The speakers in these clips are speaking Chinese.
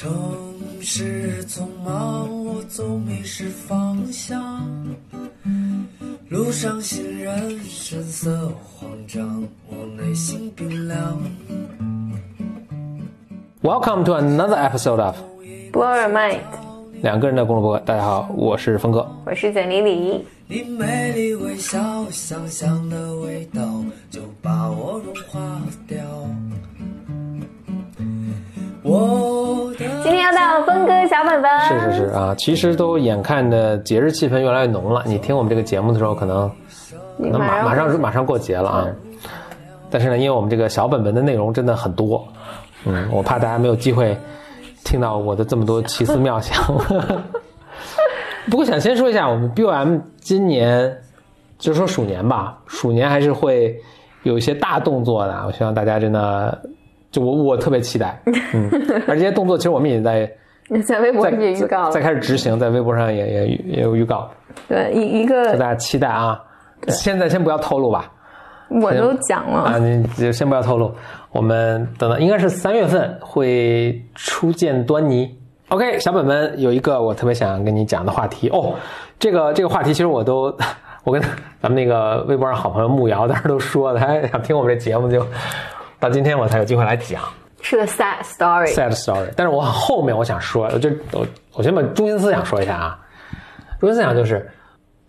城市匆忙，我总迷失方向。路上行人神色慌张，我内心冰凉。Welcome to another episode of Blow your mind，两个人的公路博客。大家好，我是峰哥。我是简丽丽。你美丽微笑，香香的味道就把我融化掉。我的今天要到峰哥小本本，是是是啊，其实都眼看着节日气氛越来越浓了。你听我们这个节目的时候，可能可能马马上马上过节了啊。但是呢，因为我们这个小本本的内容真的很多，嗯，我怕大家没有机会听到我的这么多奇思妙想。不过想先说一下，我们 BOM 今年就说鼠年吧，鼠年还是会有一些大动作的。我希望大家真的，就我我特别期待，嗯，而这些动作其实我们也在 在微博上也预告了，在开始执行，在微博上也也也有预告，对一一个大家期待啊。现在先不要透露吧，我都讲了。啊，你就先不要透露，我们等到应该是三月份会初见端倪。OK，小本本有一个我特别想跟你讲的话题。哦，这个这个话题其实我都我跟咱们那个微博上好朋友木瑶当时都说了，他想听我们这节目就到今天我才有机会来讲是个 sad story。sad story。但是我后面我想说，我就我我先把中心思想说一下啊，中心思想就是。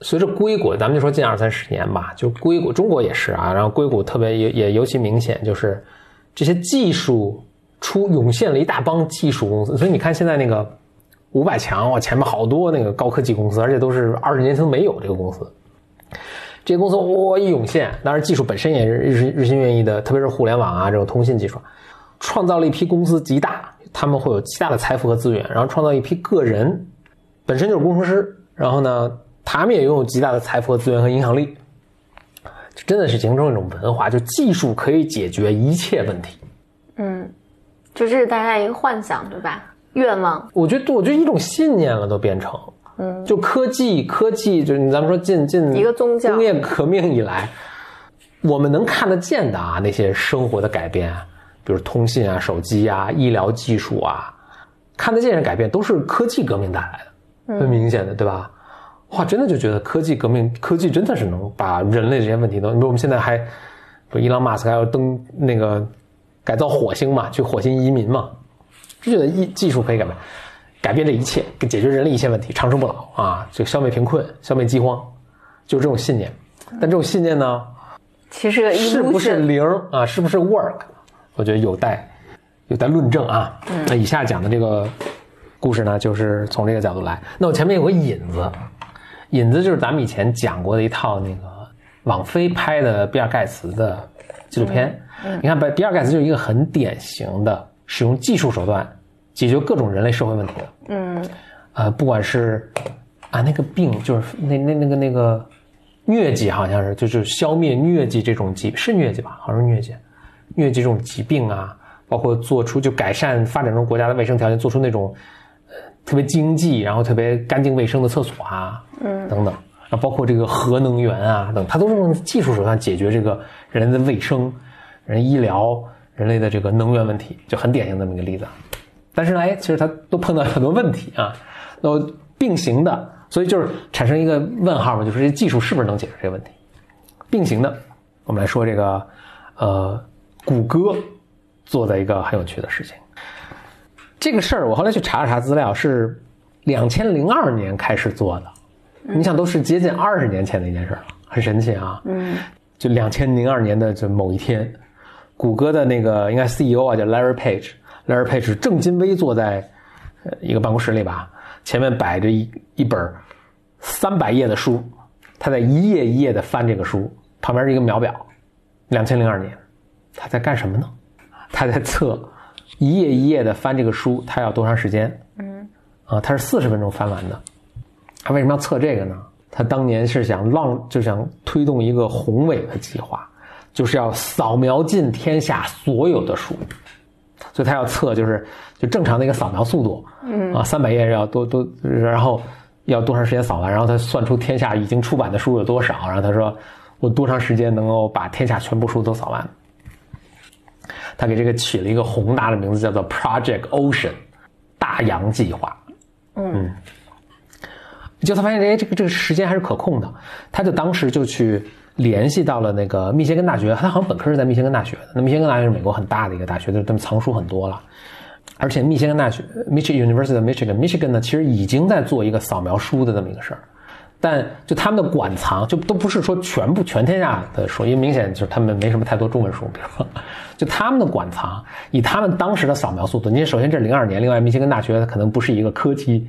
随着硅谷，咱们就说近二三十年吧，就硅谷，中国也是啊，然后硅谷特别也也尤其明显，就是这些技术出涌现了一大帮技术公司，所以你看现在那个五百强，哇，前面好多那个高科技公司，而且都是二十年前没有这个公司，这些公司哇一涌现，当然技术本身也是日日新月异的，特别是互联网啊这种通信技术，创造了一批公司极大，他们会有极大的财富和资源，然后创造一批个人，本身就是工程师，然后呢。他们也拥有极大的财富和资源和影响力，就真的是形成一种文化，就技术可以解决一切问题。嗯，就这是大家一个幻想，对吧？愿望。我觉得，我觉得一种信念了，都变成，嗯，就科技，科技就是咱们说近近一个宗教。工业革命以来，我们能看得见的啊，那些生活的改变，比如通信啊、手机啊、医疗技术啊，看得见的改变都是科技革命带来的，很明显的，对吧？哇，真的就觉得科技革命，科技真的是能把人类这些问题都，比如我们现在还，不，伊朗马斯克还要登那个改造火星嘛，去火星移民嘛，就觉得技技术可以改变，改变这一切，解决人类一切问题，长生不老啊，就消灭贫困，消灭饥荒，就是这种信念。但这种信念呢，其实是不是零啊？是不是 work？我觉得有待有待论证啊。那以下讲的这个故事呢，就是从这个角度来。那我前面有个引子。引子就是咱们以前讲过的一套那个网飞拍的比尔盖茨的纪录片。嗯嗯、你看，比比尔盖茨就是一个很典型的使用技术手段解决各种人类社会问题的。嗯，呃，不管是啊那个病，就是那那那个那个疟疾，好像是就是消灭疟疾这种疾是疟疾吧？好像是疟疾，疟疾这种疾病啊，包括做出就改善发展中国家的卫生条件，做出那种。特别经济，然后特别干净卫生的厕所啊，嗯，等等，啊，包括这个核能源啊等，它都是用技术手段解决这个人的卫生、人医疗、人类的这个能源问题，就很典型的这么一个例子。但是呢，哎，其实它都碰到很多问题啊，那并行的，所以就是产生一个问号嘛，就是这技术是不是能解决这个问题？并行的，我们来说这个，呃，谷歌做的一个很有趣的事情。这个事儿我后来去查了查资料，是两千零二年开始做的。嗯、你想，都是接近二十年前的一件事了，很神奇啊。嗯，就两千零二年的就某一天，谷歌的那个应该 CEO 啊叫 Larry Page，Larry Page 正襟危坐在一个办公室里吧，前面摆着一一本三百页的书，他在一页一页的翻这个书，旁边是一个秒表。两千零二年，他在干什么呢？他在测。一页一页的翻这个书，他要多长时间？嗯，啊，他是四十分钟翻完的。他为什么要测这个呢？他当年是想浪，就想推动一个宏伟的计划，就是要扫描尽天下所有的书。所以他要测，就是就正常的一个扫描速度，嗯啊，三百页要多多，然后要多长时间扫完？然后他算出天下已经出版的书有多少，然后他说我多长时间能够把天下全部书都扫完？他给这个起了一个宏大的名字，叫做 Project Ocean。大洋计划。嗯，就他发现，哎，这个这个时间还是可控的，他就当时就去联系到了那个密歇根大学，他好像本科是在密歇根大学的。那密歇根大学是美国很大的一个大学，就是他们藏书很多了。而且密歇根大学 （Michigan University of Michigan），Michigan 呢，其实已经在做一个扫描书的这么一个事儿。但就他们的馆藏，就都不是说全部全天下的书，因为明显就是他们没什么太多中文书。比如说，就他们的馆藏，以他们当时的扫描速度，你首先这是零二年，另外密歇根大学可能不是一个科技，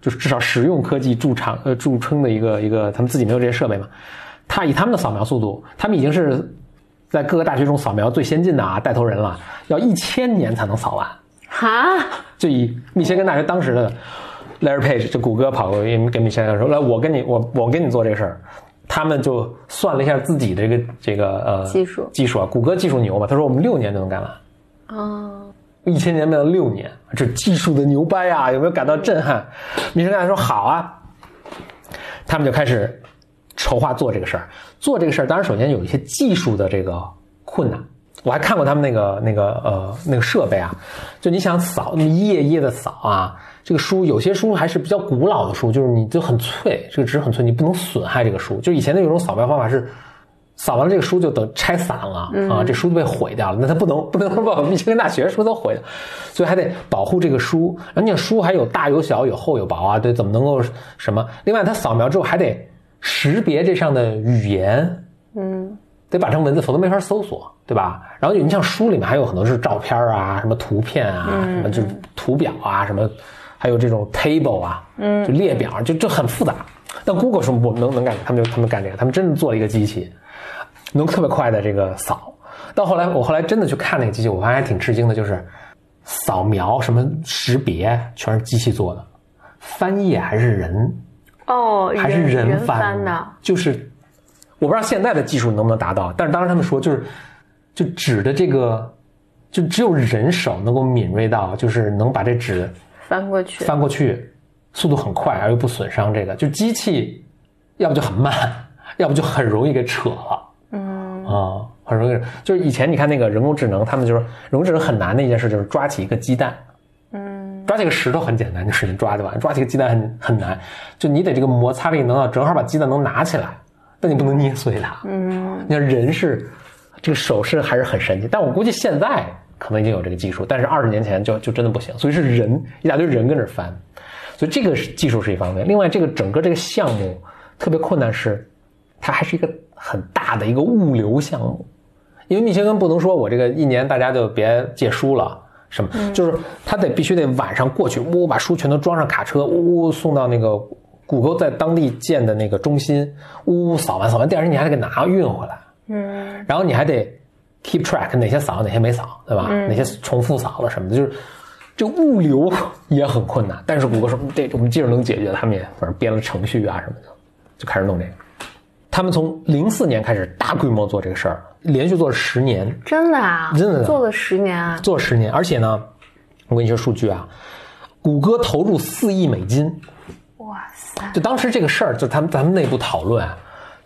就是至少实用科技驻场呃著称的一个一个，他们自己没有这些设备嘛。他以他们的扫描速度，他们已经是在各个大学中扫描最先进的啊带头人了，要一千年才能扫完。哈，就以密歇根大学当时的。Larry Page 就谷歌跑过去跟密歇根说：“来，我跟你，我我跟你做这个事儿。”他们就算了一下自己的这个这个呃技术技术啊，谷歌技术牛嘛？他说我们六年就能干完。哦，一千年变到六年，这技术的牛掰啊！有没有感到震撼？密歇根说：“好啊。”他们就开始筹划做这个事儿。做这个事儿，当然首先有一些技术的这个困难。我还看过他们那个那个呃那个设备啊，就你想扫一页一页的扫啊。这个书有些书还是比较古老的书，就是你就很脆，这个纸很脆，你不能损害这个书。就以前的有种扫描方法是，扫完了这个书就等拆散了啊，这书就被毁掉了。那他不能 不能把密歇根大学书都毁了，所以还得保护这个书。而且书还有大有小，有厚有薄啊，对，怎么能够什么？另外，它扫描之后还得识别这上的语言，嗯，得把成文字，否则没法搜索，对吧？然后你像书里面还有很多是照片啊，什么图片啊，什么就是图表啊，什么。还有这种 table 啊，嗯，就列表，就就很复杂。但 Google 说不能能干，他们就他们干这个，他们真的做了一个机器，能特别快的这个扫。到后来，我后来真的去看那个机器，我发现还挺吃惊的，就是扫描什么识别全是机器做的，翻页还是人哦，还是人翻的，就是我不知道现在的技术能不能达到，但是当时他们说就是就纸的这个，就只有人手能够敏锐到，就是能把这纸。翻过去，翻过去，速度很快而又不损伤。这个就机器，要不就很慢，要不就很容易给扯了。嗯啊，很容易。就是以前你看那个人工智能，他们就是人工智能很难的一件事，就是抓起一个鸡蛋。嗯，抓起个石头很简单，就使劲抓就完。抓起个鸡蛋很很难，就你得这个摩擦力能到正好把鸡蛋能拿起来，但你不能捏碎它。嗯，你看人是这个手势还是很神奇，但我估计现在。可能已经有这个技术，但是二十年前就就真的不行，所以是人一大堆人跟着翻，所以这个技术是一方面。另外，这个整个这个项目特别困难，是它还是一个很大的一个物流项目，因为密歇根不能说我这个一年大家就别借书了，什么，就是他得必须得晚上过去，呜呜把书全都装上卡车，呜呜送到那个谷歌在当地建的那个中心，呜呜扫完扫完，第二天你还得给拿运回来，嗯，然后你还得。keep track 哪些扫哪些没扫，对吧？哪些重复扫了什么的，就是这物流也很困难。但是谷歌说，这我们技术能解决，他们也反正编了程序啊什么的，就开始弄这个。他们从零四年开始大规模做这个事儿，连续做了十年。真的啊？真的做了十年啊？做十年，而且呢，我跟你说数据啊，谷歌投入四亿美金。哇塞！就当时这个事儿，就他们咱们内部讨论。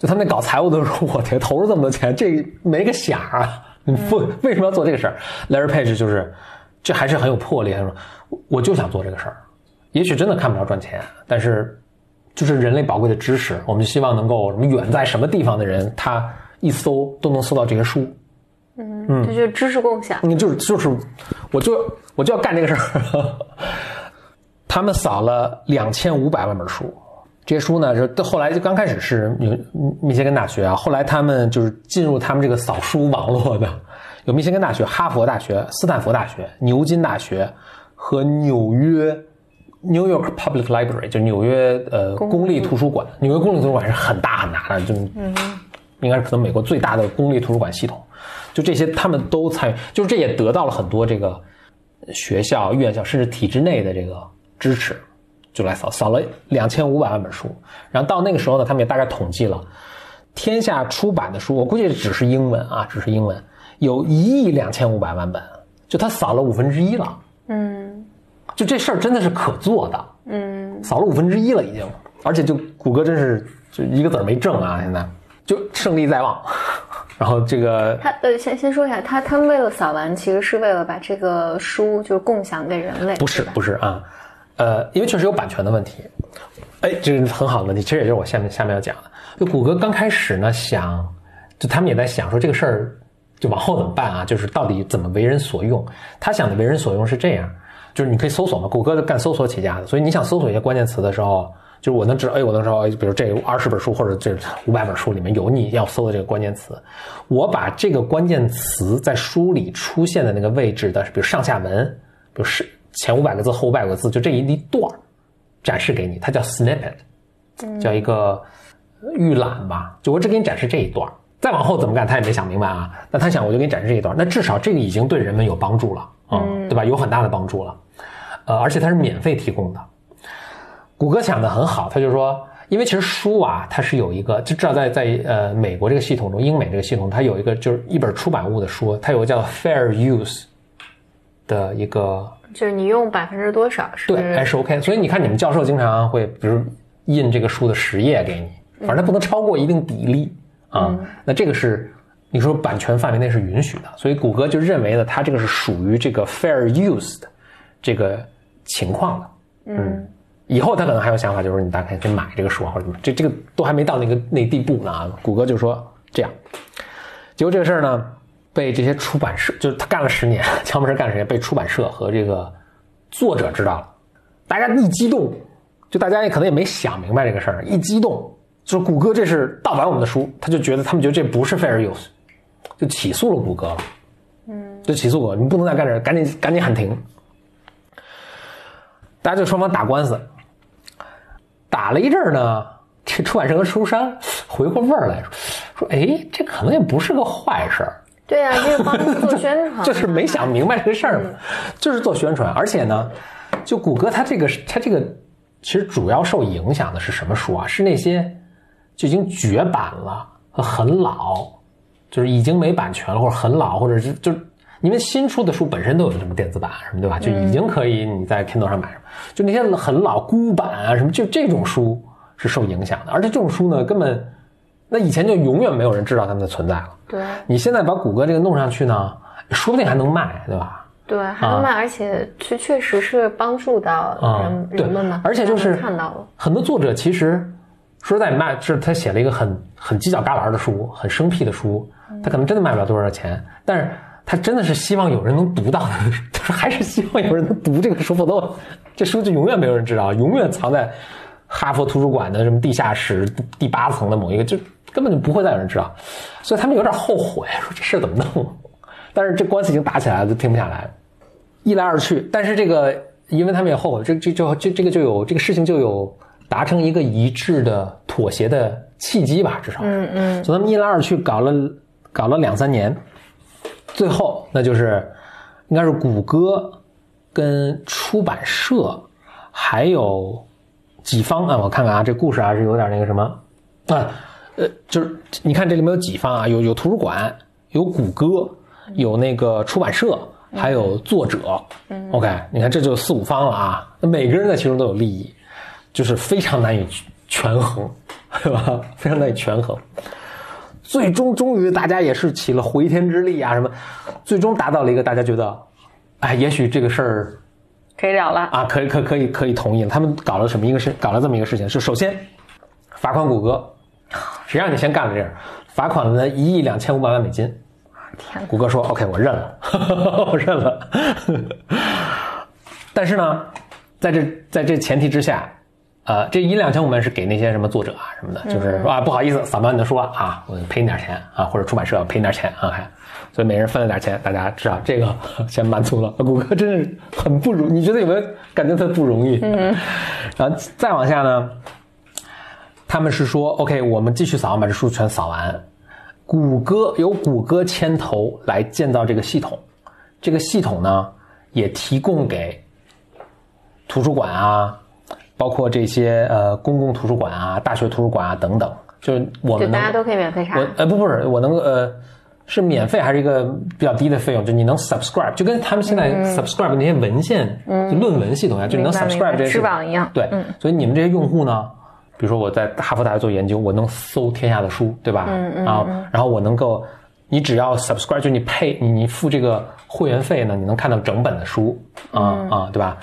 就他们那搞财务的时候，我天，投入这么多钱，这没个响啊！你不为什么要做这个事儿？Larry Page 就是，这还是很有魄力。他说，我就想做这个事儿，也许真的看不着赚钱，但是就是人类宝贵的知识，我们就希望能够什么远在什么地方的人，他一搜都能搜到这些书。嗯嗯，这就是知识共享。嗯，就是就是，我就我就要干这个事儿。他们扫了两千五百万本书。这些书呢，就后来就刚开始是有密歇根大学啊，后来他们就是进入他们这个扫书网络的，有密歇根大学、哈佛大学、斯坦福大学、牛津大学和纽约 New York Public Library，就纽约呃公立图书馆。纽约公立图书馆是很大很大的，就应该是可能美国最大的公立图书馆系统。就这些他们都参与，就是这也得到了很多这个学校、院校甚至体制内的这个支持。就来扫扫了两千五百万本书，然后到那个时候呢，他们也大概统计了，天下出版的书，我估计只是英文啊，只是英文，有一亿两千五百万本，就他扫了五分之一了。嗯，就这事儿真的是可做的。嗯，扫了五分之一了已经，而且就谷歌真是就一个子儿没挣啊，现在就胜利在望。然后这个他呃，先先说一下，他他们为了扫完，其实是为了把这个书就是共享给人类，不是不是啊，呃，因为确实有版权的问题。哎，这是很好的问题，其实也就是我下面下面要讲的。就谷歌刚开始呢，想就他们也在想说这个事儿就往后怎么办啊？就是到底怎么为人所用？他想的为人所用是这样，就是你可以搜索嘛，谷歌干搜索起家的，所以你想搜索一些关键词的时候，就是我能知道，哎，我能知道，哎，比如这二十本书或者这五百本书里面有你要搜的这个关键词，我把这个关键词在书里出现的那个位置的，比如上下文，比如是前五百个字后五百个字，就这一段儿展示给你，它叫 snippet，叫一个预览吧，就我只给你展示这一段儿，再往后怎么干他也没想明白啊。那他想我就给你展示这一段，那至少这个已经对人们有帮助了，嗯，对吧？有很大的帮助了，呃，而且它是免费提供的。谷歌想的很好，他就说，因为其实书啊，它是有一个，就至少在在呃美国这个系统中，英美这个系统，它有一个就是一本出版物的书，它有个叫 fair use 的一个就是你用百分之多少是对，还是 OK。所以你看，你们教授经常会，比如印这个书的十页给你，反正它不能超过一定比例啊。那这个是你说版权范围内是允许的，所以谷歌就认为呢，它这个是属于这个 fair use 的这个情况的。嗯，以后他可能还有想法，就是你大概可以买这个书啊，或者什么，这这个都还没到那个那地步呢啊。谷歌就说这样，结果这个事儿呢，被这些出版社，就是他干了十年，乔布斯干了十年，被出版社和这个作者知道了，大家一激动，就大家也可能也没想明白这个事儿，一激动，就是谷歌这是盗版我们的书，他就觉得他们觉得这不是 fair use，就起诉了谷歌了，嗯，就起诉我，你不能再干这，赶紧赶紧喊停。大家就双方打官司，打了一阵儿呢，这出版社和书商回过味儿来说，说哎，这可能也不是个坏事儿，对啊，就是帮你做 宣传，就是没想明白这个事儿嘛，就是做宣传，而且呢，就谷歌它这个它这个其实主要受影响的是什么书啊？是那些就已经绝版了和很老，就是已经没版权了或者很老，或者是就因为新出的书本身都有什么电子版什么对吧？就已经可以你在 Kindle 上买什么，就那些很老孤版啊什么，就这种书是受影响的，而且这种书呢根本那以前就永远没有人知道它们的存在了。对你现在把谷歌这个弄上去呢，说不定还能卖，对吧？对，还能卖，而且确确实是帮助到啊人、对人们嘛，而且就是看到了，很多作者其实说实在卖，是他写了一个很很犄角旮旯的书，很生僻的书，他可能真的卖不了多少钱，但是他真的是希望有人能读到的，他说还是希望有人能读这个书，否则这书就永远没有人知道，永远藏在哈佛图书馆的什么地下室第八层的某一个，就根本就不会再有人知道，所以他们有点后悔，说这事怎么弄？但是这官司已经打起来了，就停不下来。一来二去，但是这个，因为他们也后悔，这这就这这个就有这个事情就有达成一个一致的妥协的契机吧，至少，嗯嗯，所以他们一来二去搞了搞了两三年，最后那就是应该是谷歌跟出版社还有几方啊，我看看啊，这故事啊是有点那个什么啊，呃，就是你看这里面有几方啊，有有图书馆，有谷歌，有那个出版社，还有作者。OK，你看这就四五方了啊，那每个人在其中都有利益，就是非常难以权衡，对吧？非常难以权衡。最终，终于大家也是起了回天之力啊，什么，最终达到了一个大家觉得，哎，也许这个事儿可以了了。啊，可以可可以可以同意了。他们搞了什么一个事？搞了这么一个事情，是首先罚款谷歌，谁让你先干了这样？罚款了呢一亿两千五百万美金。天，谷歌说：“OK，我认了，我认了。” 但是呢，在这在这前提之下，呃，这一两千我们是给那些什么作者啊什么的，就是说啊，不好意思，扫描你的书了啊，我赔你点钱啊，或者出版社赔你点钱啊，还所以每人分了点钱，大家知道这个 先满足了。谷歌真是很不容，你觉得有没有感觉它不容易？嗯，然后再往下呢，他们是说 OK，我们继续扫，把这书全扫完。谷歌由谷歌牵头来建造这个系统，这个系统呢也提供给图书馆啊，包括这些呃公共图书馆啊、大学图书馆啊等等，就是我们就大家都可以免费查我。呃不不是我能够呃是免费还是一个比较低的费用？就你能 subscribe，就跟他们现在 subscribe 那些文献、就论文系统一样，就你能 subscribe 这些系统翅膀一样对，所以你们这些用户呢，比如说我在哈佛大学做研究，我能搜天下的书，对吧？嗯嗯。然后然后我能够你只要 subscribe，就你配你你付这个会员费呢，你能看到整本的书啊、啊，对吧？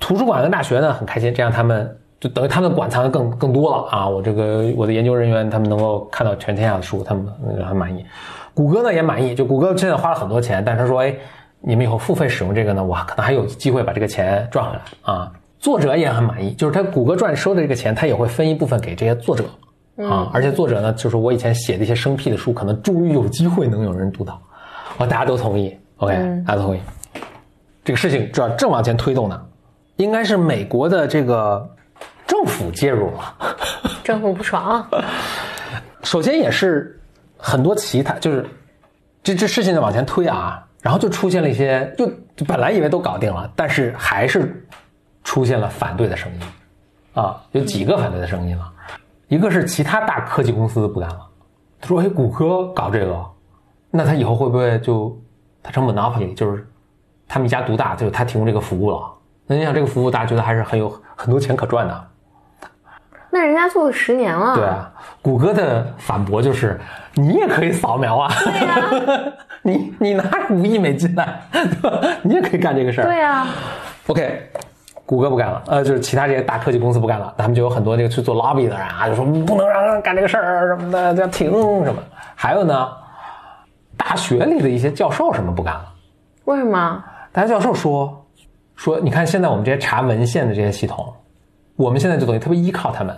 图书馆跟大学呢很开心，这样他们就等于他们馆藏的更更多了啊。我这个我的研究人员他们能够看到全天下的书，他们呃很满意。谷歌呢也满意，就谷歌现在花了很多钱，但是他说，哎，你们以后付费使用这个呢，我可能还有机会把这个钱赚回来啊。作者也很满意，就是他谷歌赚收的这个钱，他也会分一部分给这些作者啊，而且作者呢，就是我以前写的一些生僻的书，可能终于有机会能有人读到，我，大家都同意，OK，、大家都同意。这个事情主要正往前推动呢，应该是美国的这个政府介入了。政府不爽，首先也是很多其他，就是这这事情就往前推啊，然后就出现了一些，就就本来以为都搞定了，但是还是出现了反对的声音啊，有几个反对的声音了。一个是其他大科技公司不干了，他说：“哎，谷歌搞这个，那他以后会不会就他成 monopoly，就是他们一家独大，就是他提供这个服务了？那你想这个服务，大家觉得还是很有很多钱可赚的。”那人家做了十年了，对啊，谷歌的反驳就是，你也可以扫描啊，你你拿五亿美金来，对吧？你也可以干这个事儿。对啊，OK，谷歌不干了，呃，就是其他这些大科技公司不干了，他们就有很多这个去做 lobby 的人啊，就说不能让人干这个事儿什么的，要停什么。还有呢，大学里的一些教授什么不干了，为什么？大学教授说说，你看现在我们这些查文献的这些系统，我们现在就等于特别依靠他们，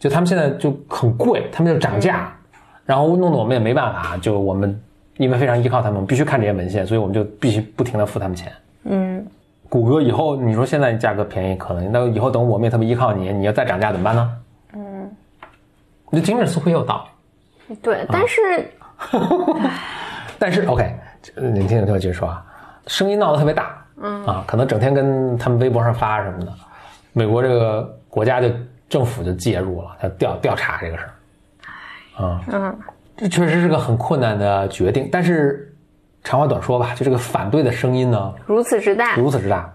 就他们现在就很贵，他们就涨价，然后弄得我们也没办法，就我们因为非常依靠他们，我们必须看这些文献，所以我们就必须不停的付他们钱。嗯，谷歌以后你说现在价格便宜可能，那以后等我们也特别依靠你，你要再涨价怎么办呢？嗯，你听着似乎也有道理，对，但是 但是 OK，你听我接着说啊，声音闹得特别大，嗯。啊，可能整天跟他们微博上发什么的，美国这个国家就政府就介入了，要调调查这个事儿，啊，嗯，这确实是个很困难的决定，但是长话短说吧，就这个反对的声音呢如此之大，如此之大，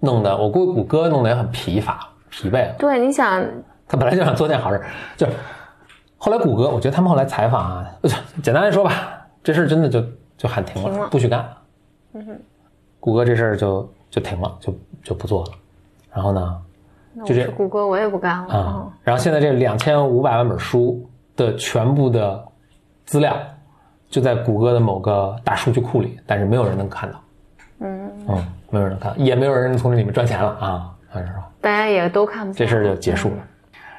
弄得我估计谷歌弄得也很疲乏疲惫了。对，你想，他本来就想做件好事，就后来谷歌，我觉得他们后来采访啊，呃 简单来说吧，这事儿真的就就喊停了，停了。不许干。嗯哼，谷歌这事儿就就停了，就就不做了。然后呢，就这是谷歌，我也不干了。啊、然后现在这两千五百万本书的全部的资料就在谷歌的某个大数据库里，但是没有人能看到。嗯嗯，没有人能看，也没有人从这里面赚钱了啊。大家也都看不见这事儿就结束了。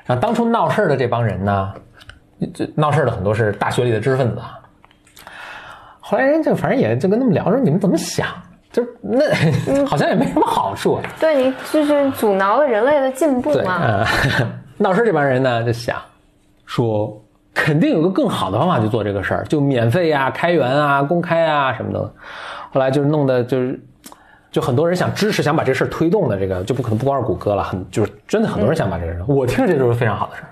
然后当初闹事儿的这帮人呢，这闹事儿的很多是大学里的知识分子啊。后来人就反正也就跟他们聊说，你们怎么想？就那 好像也没什么好处。对你就是阻挠了人类的进步，嘛。啊、闹事儿这帮人呢就想说，肯定有个更好的方法去做这个事儿，就免费啊、开源啊、公开啊什么的。后来就是弄的就是。就很多人想支持，想把这事儿推动的这个，就不可能不光是谷歌了，很就是真的很多人想把这个事儿。我听着这就是非常好的事儿，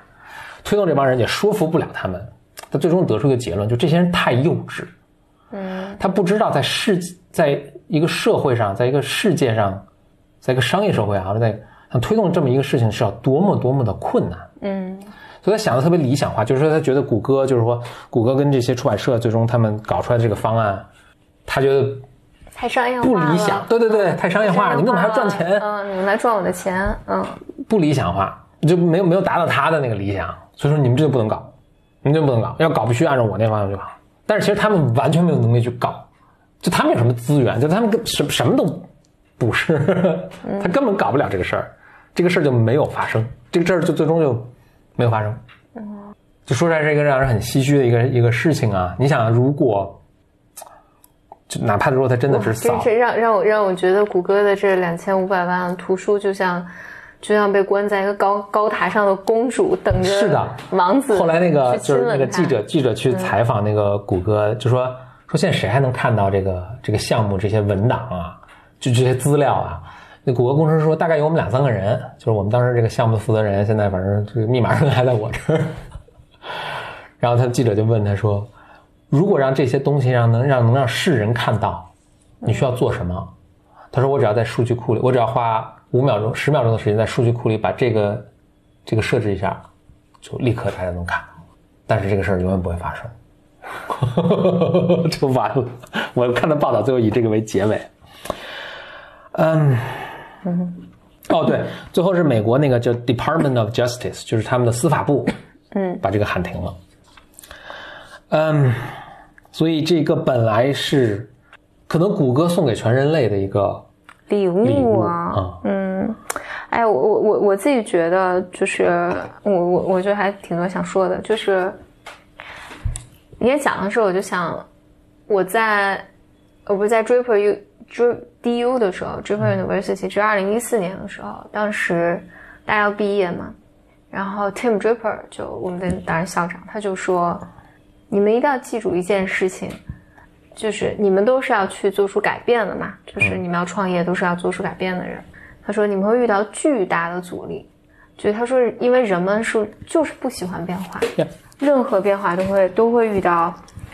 推动这帮人也说服不了他们，他最终得出一个结论，就这些人太幼稚，嗯，他不知道在世在一个社会上，在一个世界上，在一个商业社会啊，在想推动这么一个事情是要多么多么的困难，嗯，所以他想的特别理想化，就是说他觉得谷歌就是说谷歌跟这些出版社最终他们搞出来的这个方案，他觉得太商业化不理想了，对对对，太商业化，你们怎么还要赚钱？嗯，你们来赚我的钱，嗯，不理想化，就没有没有达到他的那个理想，所以说你们这就不能搞，你们就不能搞，要搞必须按照我那方向去搞。但是其实他们完全没有能力去搞，就他们有什么资源，就他们跟什什么都不是，他根本搞不了这个事儿，这个事儿就没有发生，这个事儿就最终就没有发生。就说出来是一个让人很唏嘘的一个一个事情啊！你想，如果就哪怕如果他真的是扫，这这让让我让我觉得谷歌的这两千五百万图书就像就像被关在一个高高塔上的公主，等着是的。王子后来那个就是那个记者记者去采访那个谷歌，就说说现在谁还能看到这个这个项目这些文档啊，就这些资料啊？那谷歌工程师说大概有我们两三个人，就是我们当时这个项目的负责人，现在反正这个密码还在我这儿。然后他记者就问他说：“如果让这些东西让能让能让世人看到，你需要做什么？”他说：“我只要在数据库里，我只要花五秒钟、十秒钟的时间在数据库里把这个这个设置一下，就立刻大家能看。但是这个事儿永远不会发生，就完了。我看到报道最后以这个为结尾。嗯，哦对，最后是美国那个叫 Department of Justice，就是他们的司法部，嗯，把这个喊停了。嗯，所以这个本来是可能谷歌送给全人类的一个礼礼物啊，嗯，哎，我我我我自己觉得，就是我我我觉得还挺多想说的，就是你也讲的时候，我就想我在我不是在 Draper U 追 DU 的时候，Draper University 是二零一四年的时候，当时大家要毕业嘛，然后 Tim Draper 就我们的当然校长，他就说，你们一定要记住一件事情。就是你们都是要去做出改变的嘛，就是你们要创业都是要做出改变的人。他说你们会遇到巨大的阻力，就是他说因为人们是就是不喜欢变化 Yeah 任何变化都会都会遇到，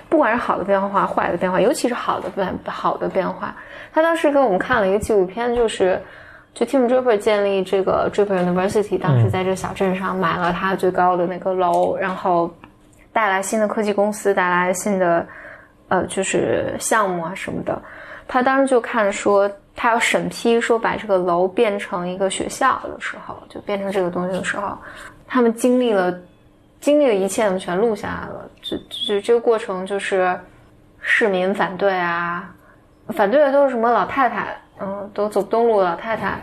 不管是好的变化、坏的变化，尤其是好的变好的变化。他当时给我们看了一个纪录片，就是就 Tim Draper 建立这个 Draper University，当时在这个小镇上买了他最高的那个楼，然后带来新的科技公司，带来新的呃就是项目啊什么的。他当时就看说，他要审批说把这个楼变成一个学校的时候，就变成这个东西的时候，他们经历了经历的一切，我们全录下来了。就就这个过程就是市民反对啊，反对的都是什么老太太，嗯，都走不动路的老太太，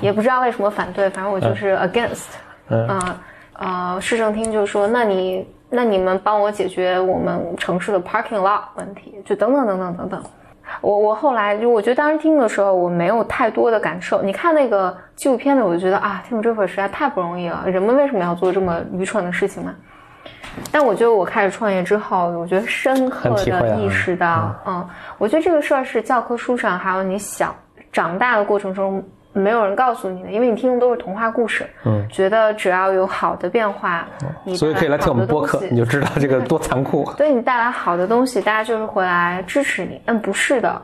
也不知道为什么反对，反正我就是 against，嗯呃呃，市政厅就说，那你那你们帮我解决我们城市的 parking lot 问题，就等等等等等等。我我后来就我觉得当时听的时候我没有太多的感受。你看那个纪录片的，我就觉得啊，Tim Draper 实在太不容易了。人们为什么要做这么愚蠢的事情嘛？但我觉得我开始创业之后，我觉得深刻的意识到，嗯，我觉得这个事儿是教科书上还有你小长大的过程中没有人告诉你的，因为你听的都是童话故事，嗯，觉得只要有好的变化，你所以可以来听我们播客你就知道这个多残酷。对你带来好的东西，大家就是回来支持你。嗯，不是的，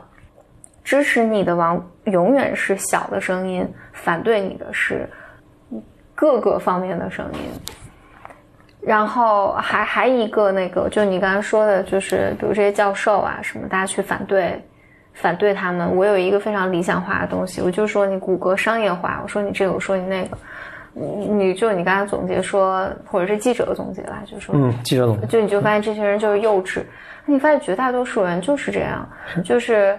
支持你的王永远是小的声音，反对你的是各个方面的声音。然后还还一个那个，就你刚才说的，就是比如这些教授啊什么，大家去反对反对他们。我有一个非常理想化的东西，我就说你谷歌商业化，我说你这个，我说你那个，你你就你刚才总结说，或者是记者的总结吧，就说嗯，记者总结。就你就发现这些人就是幼稚，你发现绝大多数人就是这样，就是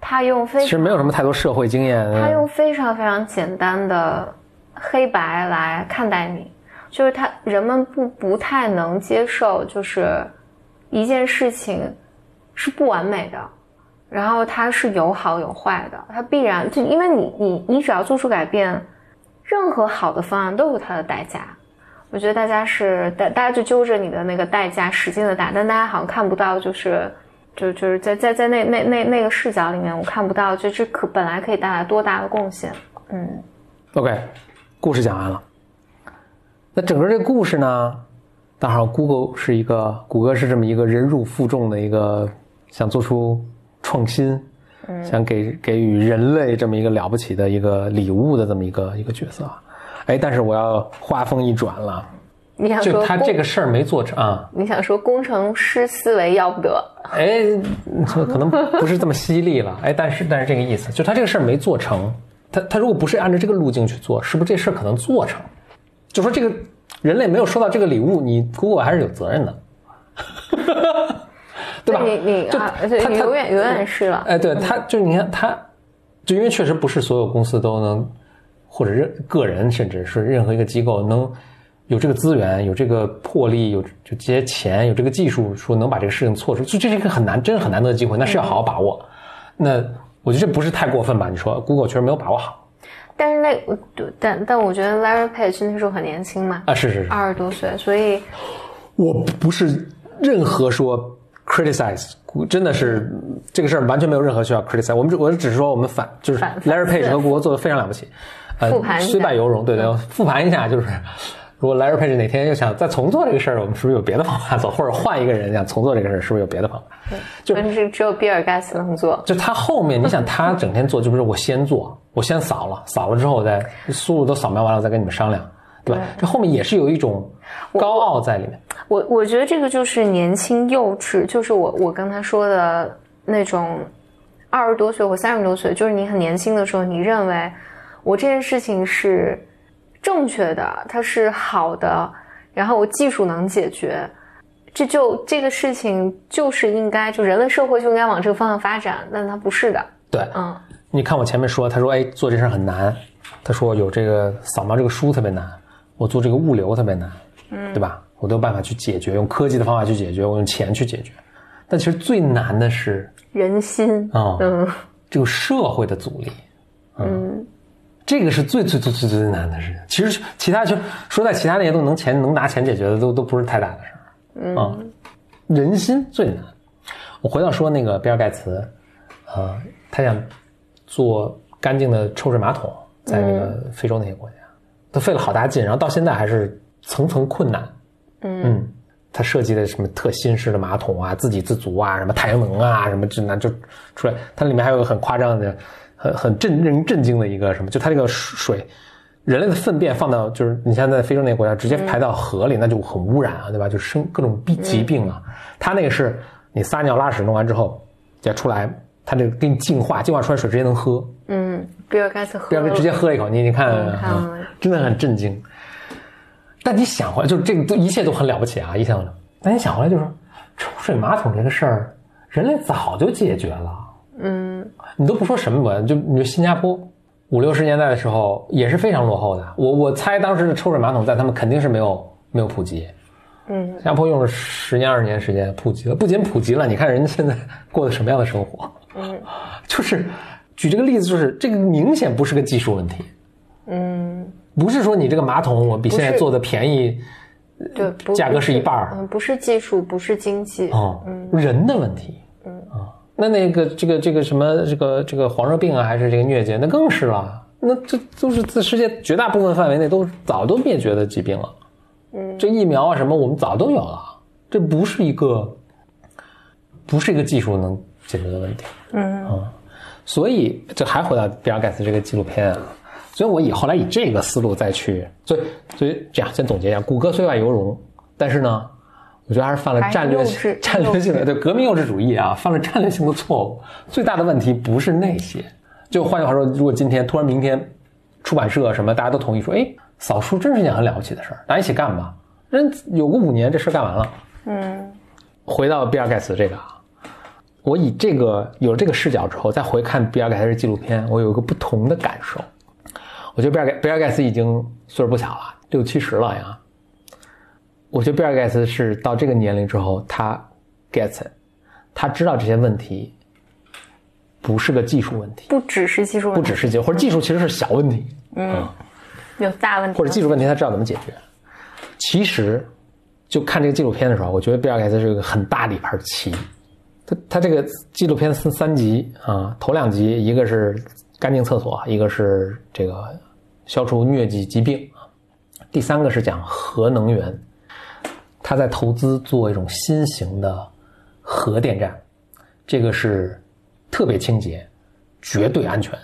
他用非其实没有什么太多社会经验。他用非常非常简单的黑白来看待你，就是他人们不不太能接受，就是一件事情是不完美的，然后它是有好有坏的，它必然就因为你你你只要做出改变，任何好的方案都有它的代价。我觉得大家是大大家就揪着你的那个代价使劲的打，但大家好像看不到，就是就就是在在在那那那那个视角里面，我看不到，就这可本来可以带来多大的贡献。嗯，OK，故事讲完了。那整个这个故事呢，当然，Google 是一个，谷歌是这么一个忍辱负重的一个，想做出创新，想给给予人类这么一个了不起的一个礼物的这么一个一个角色。啊。哎，但是我要话锋一转了，你想说就他这个事儿没做成啊，你想说工程师思维要不得，哎，这可能不是这么犀利了，哎，但是但是这个意思，就他这个事儿没做成，他他如果不是按照这个路径去做，是不是这事儿可能做成？就说这个人类没有收到这个礼物，你 Google 还是有责任的，对吧？你你就啊，对，他他你永远永远是了。哎，对，他就你看他，就因为确实不是所有公司都能，或者任个人，甚至是任何一个机构能有这个资源、有这个魄力、有就这些钱、有这个技术，说能把这个事情做出，就这是一个很难、真很难得的机会，那是要好好把握。那我觉得这不是太过分吧？你说 Google 确实没有把握好但是那对但但我觉得 Larry Page 那时候很年轻嘛，啊，是是是，二十多岁，所以我不是任何说 criticize，真的是这个事儿完全没有任何需要 criticize。我们只我只是说我们反就是 Larry 反 Page 思和谷歌做的非常了不起，呃虽败犹荣，对对，复盘一下就是。如果 Larry Page 哪天又想再重做这个事儿，我们是不是有别的方法走？或者换一个人想重做这个事儿，是不是有别的方法？就但是只有比尔盖茨能做。就他后面，你想他整天做，就不是我先做，我先扫了，扫了之后我再输入都扫描完了，我再跟你们商量。对吧？这后面也是有一种高傲在里面。我我觉得这个就是年轻幼稚，就是我我刚才说的那种二十多岁或三十多岁，就是你很年轻的时候，你认为我这件事情是正确的，它是好的，然后我技术能解决，这就这个事情就是应该就人类社会就应该往这个方向发展，但它不是的，对，嗯你看我前面说，他说哎做这事儿很难，他说有这个扫描这个书特别难，我做这个物流特别难，嗯，对吧？我都有办法去解决，用科技的方法去解决，我用钱去解决。但其实最难的是人心，啊、嗯这个社会的阻力，嗯，这个是最最最最最难的事情。其实其他就说在其他那些都能钱能拿钱解决的都都不是太大的事儿，嗯，人心最难。我回到说那个比尔盖茨，呃，他想做干净的抽水马桶，在那个非洲那些国家，他费了好大劲，然后到现在还是层层困难。嗯，他设计的什么特新式的马桶啊，自给自足啊，什么太阳能啊，什么这那就出来。它里面还有个很夸张的、很很震人震惊的一个什么，就它这个水，人类的粪便放到就是你像在非洲那个国家直接排到河里，那就很污染啊，对吧？就生各种病疾病啊。他那个是你撒尿拉屎弄完之后再出来，它这个给你净化，净化出来水直接能喝。嗯，比尔盖茨喝不要直接喝一口，你你看，真的很震惊。但你想回来，就是这个都一切都很了不起啊，一切都很了。但你想回来，就是抽水马桶这个事儿，人类早就解决了。嗯你都不说什么文，就你说新加坡五六十年代的时候也是非常落后的。我我猜当时的抽水马桶在他们肯定是没有没有普及。嗯新加坡用了十年二十年时间普及了，不仅普及了，你看人家现在过的什么样的生活？嗯就是举这个例子，就是这个明显不是个技术问题，嗯，不是说你这个马桶我比现在做的便宜对，不价格是一半儿。嗯，不是技术，不是经济，哦，嗯。人的问题，嗯。啊，那那个这个这个什么这个这个黄热病啊，还是这个疟疾，那更是了，那这都是在世界绝大部分范围内都早都灭绝的疾病了，嗯，这疫苗啊什么我们早都有了，这不是一个不是一个技术能解决的问题，嗯所以这还回到比尔盖茨这个纪录片啊，所以我以后来以这个思路再去，所以所以这样先总结一下，谷歌虽败犹荣，但是呢，我觉得还是犯了战略战略性的对革命幼稚主义啊，犯了战略性的错误。最大的问题不是那些，就换句话说，如果今天突然明天出版社什么大家都同意说，哎，扫书真是一件很了不起的事儿，大家一起干吧，人有个五年这事儿干完了。嗯回到比尔盖茨这个啊，我以这个有了这个视角之后，再回看比尔盖茨的纪录片，我有一个不同的感受。我觉得比尔盖比尔盖茨已经岁数不小了，六七十了呀。我觉得比尔盖茨是到这个年龄之后，他 gets 他知道这些问题不是个技术问题，不只是技术问题，不只是技术，或者技术其实是小问题，嗯有大问题，或者技术问题他知道怎么解决。其实，就看这个纪录片的时候，我觉得比尔盖茨是一个很大的一盘棋。他他这个纪录片分三集啊，头两集一个是干净厕所，一个是这个消除疟疾疾病，第三个是讲核能源。他在投资做一种新型的核电站，这个是特别清洁、绝对安全。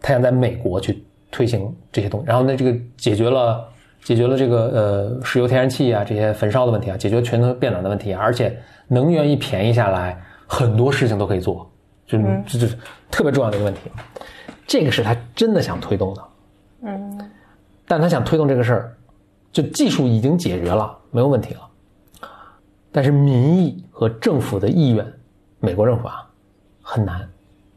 他想在美国去推行这些东西，然后呢，这个解决了解决了这个呃石油、天然气啊这些焚烧的问题啊，解决全球变暖的问题，而且能源一便宜下来，很多事情都可以做，就这就是特别重要的一个问题。这个是他真的想推动的，嗯但他想推动这个事儿，就技术已经解决了，没有问题了。但是民意和政府的意愿，美国政府啊，很难。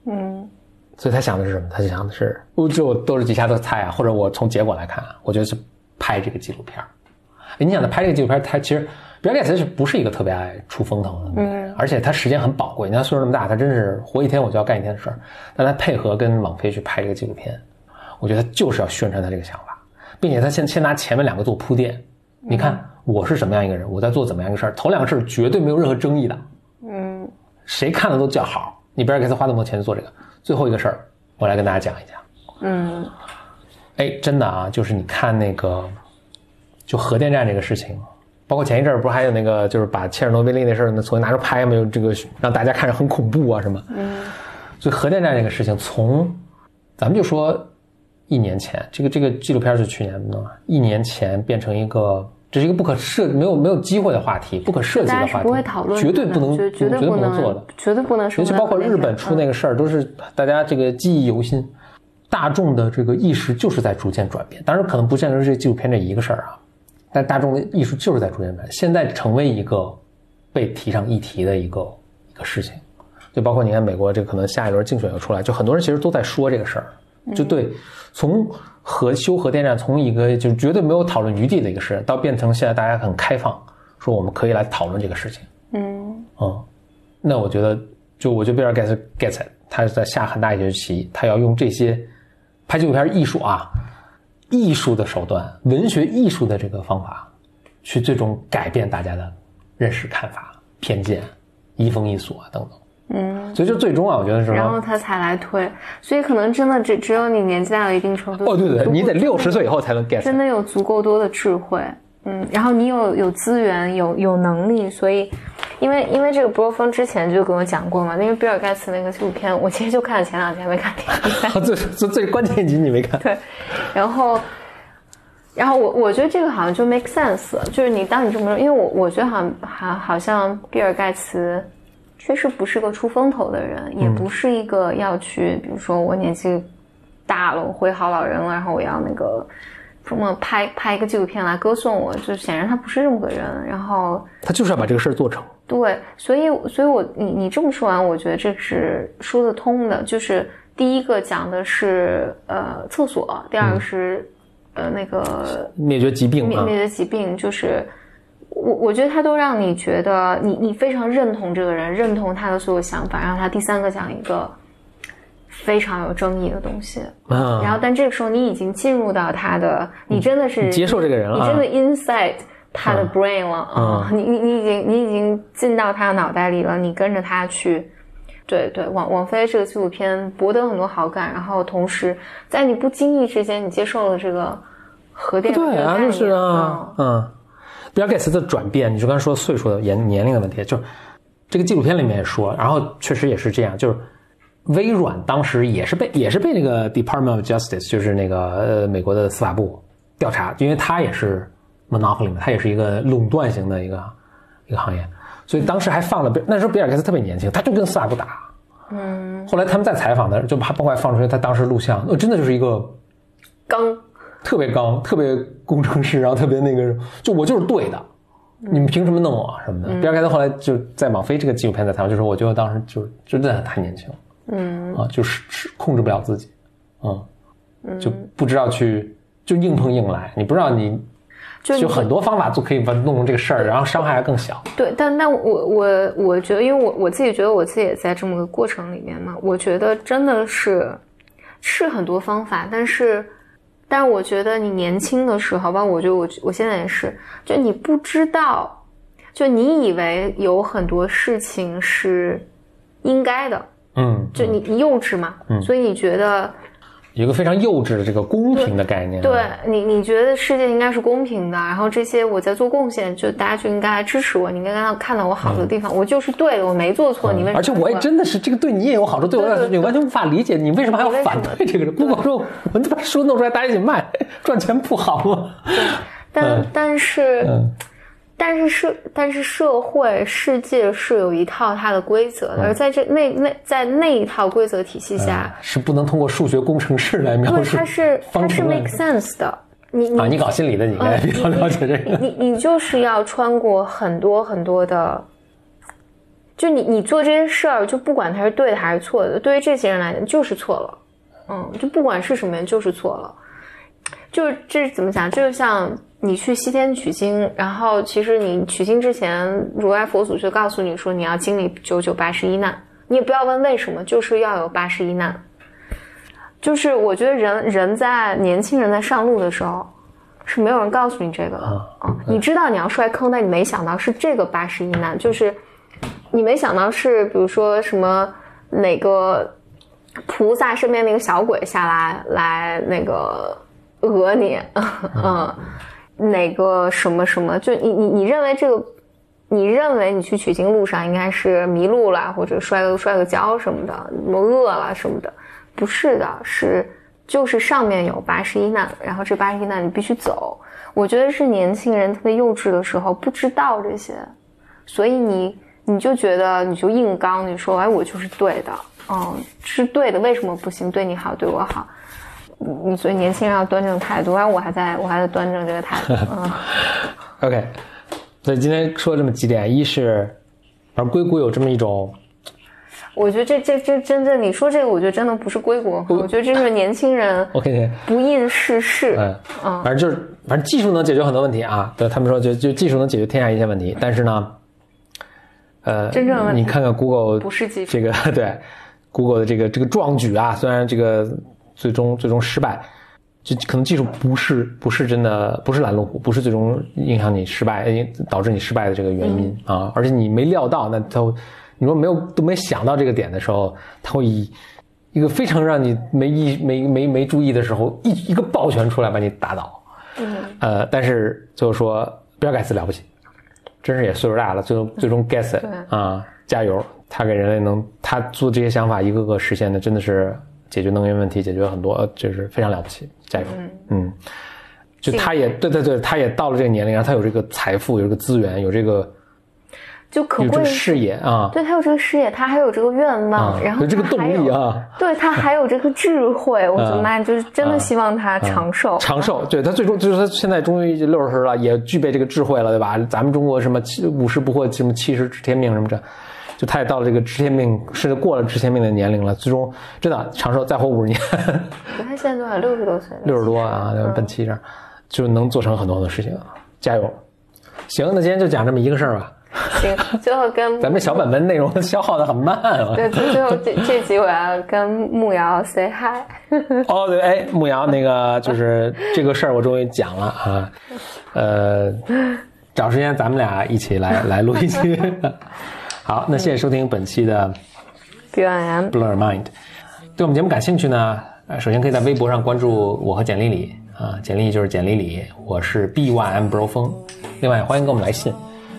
嗯所以他想的是什么？他就想的是，我就都是几下都猜啊，或者我从结果来看啊，我觉得是拍这个纪录片儿。哎，你想他拍这个纪录片儿，他其实比尔盖茨是不是一个特别爱出风头的？嗯，而且他时间很宝贵，你看岁数那么大，他真是活一天我就要干一天的事儿。但他配合跟网飞去拍这个纪录片，我觉得他就是要宣传他这个想法，并且他先先拿前面两个做铺垫。你看我是什么样一个人，我在做怎么样一个事儿，头两个事儿绝对没有任何争议的。嗯谁看了都叫好。你比尔盖茨花那么多钱去做这个，最后一个事儿，我来跟大家讲一讲。嗯哎，真的啊，就是你看那个，就核电站这个事情，包括前一阵儿不是还有那个，就是把切尔诺贝利那事儿，那重新拿出拍没有？这个让大家看着很恐怖啊什么。嗯所以核电站这个事情，从咱们就说一年前，这个这个纪录片是去年的，一年前变成一个，这是一个不可涉没有没有机会的话题，不可涉及的话题，不会讨论的，绝对不能绝绝对不能做的，绝对不能说尤其包括日本出那个个事儿，都是大家这个记忆犹新。大众的这个意识就是在逐渐转变，当然可能不限于这纪录片这一个事儿啊，但大众的艺术就是在逐渐转变，现在成为一个被提上议题的一个一个事情。就包括你看美国这个可能下一轮竞选又出来，就很多人其实都在说这个事儿，就对从核修核电站从一个就绝对没有讨论余地的一个事，到变成现在大家很开放，说我们可以来讨论这个事情。嗯嗯，那我觉得，就我觉得比尔盖茨 gets it，他是在下很大一局棋，他要用这些拍纪录片艺术啊，艺术的手段，文学艺术的这个方法，去最终改变大家的认识、看法、偏见、移风易俗啊等等。嗯，所以就最终啊，我觉得是然后他才来推，所以可能真的只只有你年纪大了一定程度，哦，对对，你得六十岁以后才能 get，真的有足够多的智慧，嗯，然后你有有资源，有有能力，所以，因为因为这个波峰之前就跟我讲过嘛，因为比尔盖茨那个纪录片，我其实就看了前两集，还没看第三集。最最最关键一集你没看，对，然后，然后我我觉得这个好像就 make sense，就是你当你这么说，因为我我觉得好像好好像比尔盖茨确实不是个出风头的人，也不是一个要去，比如说我年纪大了，我会好老人了，然后我要那个什么拍拍一个纪录片来歌颂我，就显然他不是这么个人，然后。他就是要把这个事儿做成。对，所以，所以我你你这么说完，我觉得这是说得通的。就是第一个讲的是呃厕所，第二个是、呃那个灭绝疾病啊灭灭，绝疾病，就是我我觉得他都让你觉得你你非常认同这个人，认同他的所有想法。然后他第三个讲一个非常有争议的东西，啊，然后但这个时候你已经进入到他的，你真的是接受这个人了啊你真的 inside 他的 brain 了啊、你你你已经你已经进到他的脑袋里了，你跟着他去。对对，王王菲这个纪录片博得很多好感，然后同时在你不经意之间，你接受了这个核电对啊，就是念啊，嗯，比尔盖茨的转变，你就刚才说岁数的年年龄的问题，就这个纪录片里面也说，然后确实也是这样，就是微软当时也是被也是被那个 Department of Justice，就是那个呃美国的司法部调查，因为它也是 monopoly 嘛，它也是一个垄断型的一个一个行业，所以当时还放了那时候比尔盖茨特别年轻，他就跟司法部打，嗯，后来他们在采访的就包括放出来他当时录像，呃，真的就是一个。刚。特别刚，特别工程师，然后特别那个，就我就是对的，你们凭什么弄我什么的？比尔盖茨后来就在网飞这个纪录片在采访，就说我觉得当时就就真的太年轻。了，嗯啊，就是是控制不了自己，嗯，就不知道去就硬碰硬来，你不知道你就就很多方法就可以把它弄成这个事儿，然后伤害还更小。对，但但我我我觉得，因为我我自己觉得我自己也在这么个过程里面嘛，我觉得真的是是很多方法，但是但是我觉得你年轻的时候吧，我觉得我我现在也是，就你不知道，就你以为有很多事情是应该的，嗯，就你你幼稚嘛，所以你觉得有一个非常幼稚的这个公平的概念。对你，你觉得世界应该是公平的，然后这些我在做贡献，就大家就应该来支持我，你应该看到看到我好的地方，我就是对的，我没做错，你为什么？嗯而且我也真的是这个对你也有好处，对我来说对对对你完全无法理解，你为什么还要反对这个人？如果说我就把书弄出来，大家一起卖，赚钱不好吗？但、嗯但是、嗯但是社但是社会世界是有一套它的规则的，而在这那那在那一套规则体系下，是不能通过数学工程师来描对述。它是它是 make sense 的。你你啊，你搞心理的，你应该比较了解这个。你你就是要穿过很多很多的，就你你做这些事儿，就不管它是对的还是错的，对于这些人来讲就是错了，嗯，就不管是什么人就是错了，就是这怎么讲？就是像你去西天取经，然后其实你取经之前，如来佛祖就告诉你说你要经历九九八十一难，你也不要问为什么，就是要有八十一难。就是我觉得人人在年轻人在上路的时候，是没有人告诉你这个的啊、你知道你要摔坑，但你没想到是这个八十一难，就是你没想到是比如说什么哪个菩萨身边那个小鬼下来来那个讹你，嗯，哪个什么什么，就你你你认为这个。你认为你去取经路上应该是迷路了，或者摔个摔个跤什么的，什么饿了什么的，不是的，是就是上面有八十一难，然后这八十一难你必须走。我觉得是年轻人特别幼稚的时候不知道这些，所以你你就觉得你就硬刚，你说哎我就是对的，嗯是对的，为什么不行？对你好，对我好，你所以年轻人要端正态度，然后我还在我还在端正这个态度，嗯。OK，所以今天说这么几点，一是，而硅谷有这么一种，我觉得这这这真正你说这个，我觉得真的不是硅谷，我觉得这是年轻人 OK，不谙世事。嗯，反正就是，反正技术能解决很多问题啊。对他们说就，就技术能解决天下一切问题，但是呢，呃，真正的问题你看看 Google 不是技术这个 对 Google 的这个这个壮举啊，虽然这个最终最终失败，就可能技术不是不是真的不是拦路虎，不是最终影响你失败呃导致你失败的这个原因、啊，而且你没料到，那他会你说没有都没想到这个点的时候，他会以一个非常让你没意没没没注意的时候，一一个抱拳出来把你打倒。嗯，呃，但是就是说，比尔盖茨了不起，真是也岁数大了，最终最终 get it 对啊，加油！他给人类能他做这些想法一个个实现的，真的是解决能源问题，解决很多，呃就是非常了不起，加油！嗯，就他也对对对，他也到了这个年龄，然后他有这个财富，有这个资源，有这个就可贵有这个视野啊，对他有这个视野，他还有这个愿望，啊然后有这个动力啊，对他还有这个智慧，我的啊妈呀，就是真的希望他长寿。长寿，对他最终就是他现在终于六十了，也具备这个智慧了，对吧？咱们中国什么七五十不惑，什么七十知天命什么这，就他也到了这个知天命，甚至过了知天命的年龄了，最终真的长寿，再活五十年，对他现在多少？六十多岁了。六十多啊，奔七这样，就能做成很多的事情，加油！行，那今天就讲这么一个事儿吧。行，最后跟 咱们小本本内容消耗的很慢啊。对，最最后这这集我要跟慕瑶 say hi。哦，对，哎，牧瑶那个就是这个事儿，我终于讲了啊，呃，找时间咱们俩一起来来录一期。好，那谢谢收听本期的 B Y M，Blur Your Mind。对我们节目感兴趣呢，呃，首先可以在微博上关注我和简历里啊，简历就是简历里，我是 B Y M Bro 风。另外，欢迎给我们来信，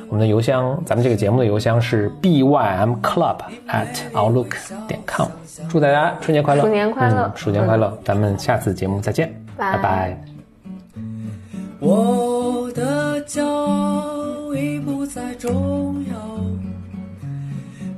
我们的邮箱，咱们这个节目的邮箱是 B Y M Club at outlook 点 com。祝大家春节快乐，鼠年快乐。嗯，鼠年快乐，咱们下次节目再见，拜。拜拜。我的骄傲已不再重要，